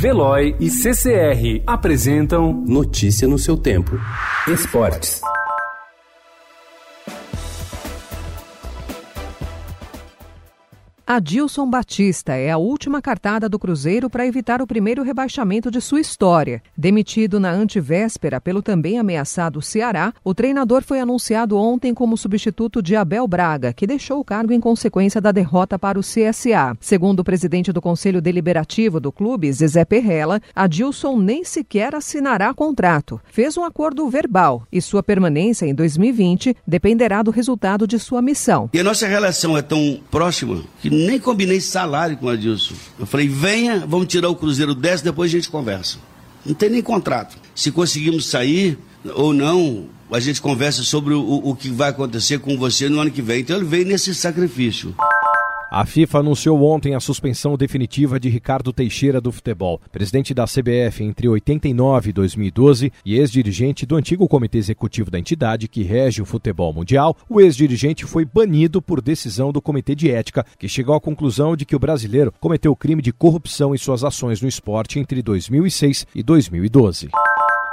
Veloy e CCR apresentam Notícia no seu tempo. Esportes. Adilson Batista é a última cartada do Cruzeiro para evitar o primeiro rebaixamento de sua história. Demitido na antevéspera pelo também ameaçado Ceará, o treinador foi anunciado ontem como substituto de Abel Braga, que deixou o cargo em consequência da derrota para o CSA. Segundo o presidente do Conselho Deliberativo do clube, Zezé Perrella, Adilson nem sequer assinará contrato. Fez um acordo verbal e sua permanência em 2020 dependerá do resultado de sua missão. E a nossa relação é tão próxima que nem combinei salário com o Adilson. Eu falei, venha, vamos tirar o Cruzeiro dessa, depois a gente conversa. Não tem nem contrato. Se conseguimos sair ou não, a gente conversa sobre o, o que vai acontecer com você no ano que vem. Então ele veio nesse sacrifício. A FIFA anunciou ontem a suspensão definitiva de Ricardo Teixeira do futebol, presidente da CBF entre 89 e 2012 e ex-dirigente do antigo comitê executivo da entidade que rege o futebol mundial. O ex-dirigente foi banido por decisão do comitê de ética, que chegou à conclusão de que o brasileiro cometeu crime de corrupção em suas ações no esporte entre 2006 e 2012.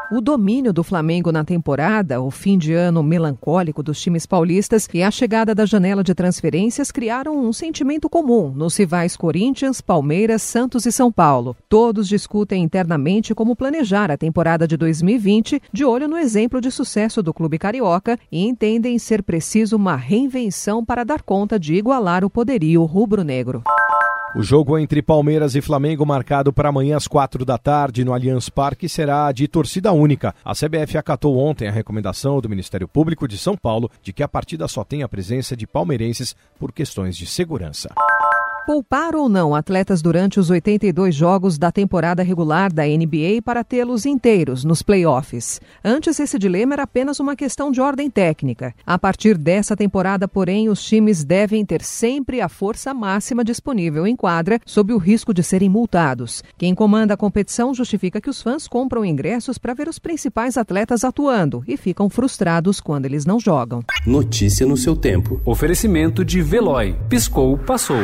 O domínio do Flamengo na temporada, o fim de ano melancólico dos times paulistas e a chegada da janela de transferências criaram um sentimento comum nos rivais Corinthians, Palmeiras, Santos e São Paulo. Todos discutem internamente como planejar a temporada de 2020, de olho no exemplo de sucesso do clube carioca, e entendem ser preciso uma reinvenção para dar conta de igualar o poderio rubro-negro. O jogo entre Palmeiras e Flamengo, marcado para amanhã às quatro da tarde no Allianz Parque, será de torcida única. A CBF acatou ontem a recomendação do Ministério Público de São Paulo de que a partida só tenha a presença de palmeirenses por questões de segurança. Poupar ou não atletas durante os 82 jogos da temporada regular da NBA para tê-los inteiros nos playoffs. Antes, esse dilema era apenas uma questão de ordem técnica. A partir dessa temporada, porém, os times devem ter sempre a força máxima disponível em quadra, sob o risco de serem multados. Quem comanda a competição justifica que os fãs compram ingressos para ver os principais atletas atuando e ficam frustrados quando eles não jogam. Notícia no seu tempo. Oferecimento de Veloy. Piscou, passou.